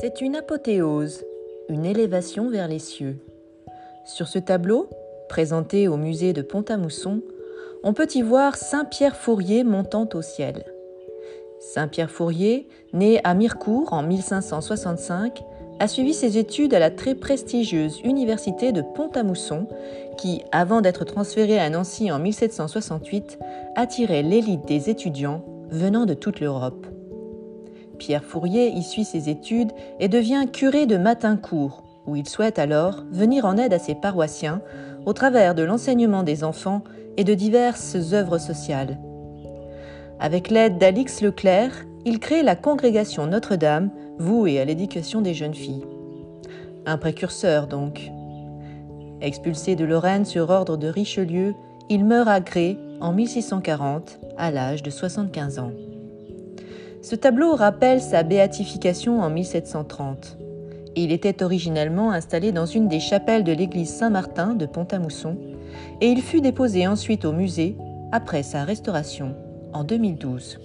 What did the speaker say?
C'est une apothéose, une élévation vers les cieux. Sur ce tableau, présenté au musée de Pont-à-Mousson, on peut y voir Saint-Pierre Fourier montant au ciel. Saint-Pierre Fourier, né à Mirecourt en 1565, a suivi ses études à la très prestigieuse université de Pont-à-Mousson, qui, avant d'être transférée à Nancy en 1768, attirait l'élite des étudiants venant de toute l'Europe. Pierre Fourier y suit ses études et devient curé de Matincourt, où il souhaite alors venir en aide à ses paroissiens au travers de l'enseignement des enfants et de diverses œuvres sociales. Avec l'aide d'Alix Leclerc, il crée la congrégation Notre-Dame, vouée à l'éducation des jeunes filles. Un précurseur donc. Expulsé de Lorraine sur ordre de Richelieu, il meurt à Gré en 1640 à l'âge de 75 ans. Ce tableau rappelle sa béatification en 1730. Il était originellement installé dans une des chapelles de l'église Saint-Martin de Pont-à-Mousson et il fut déposé ensuite au musée après sa restauration en 2012.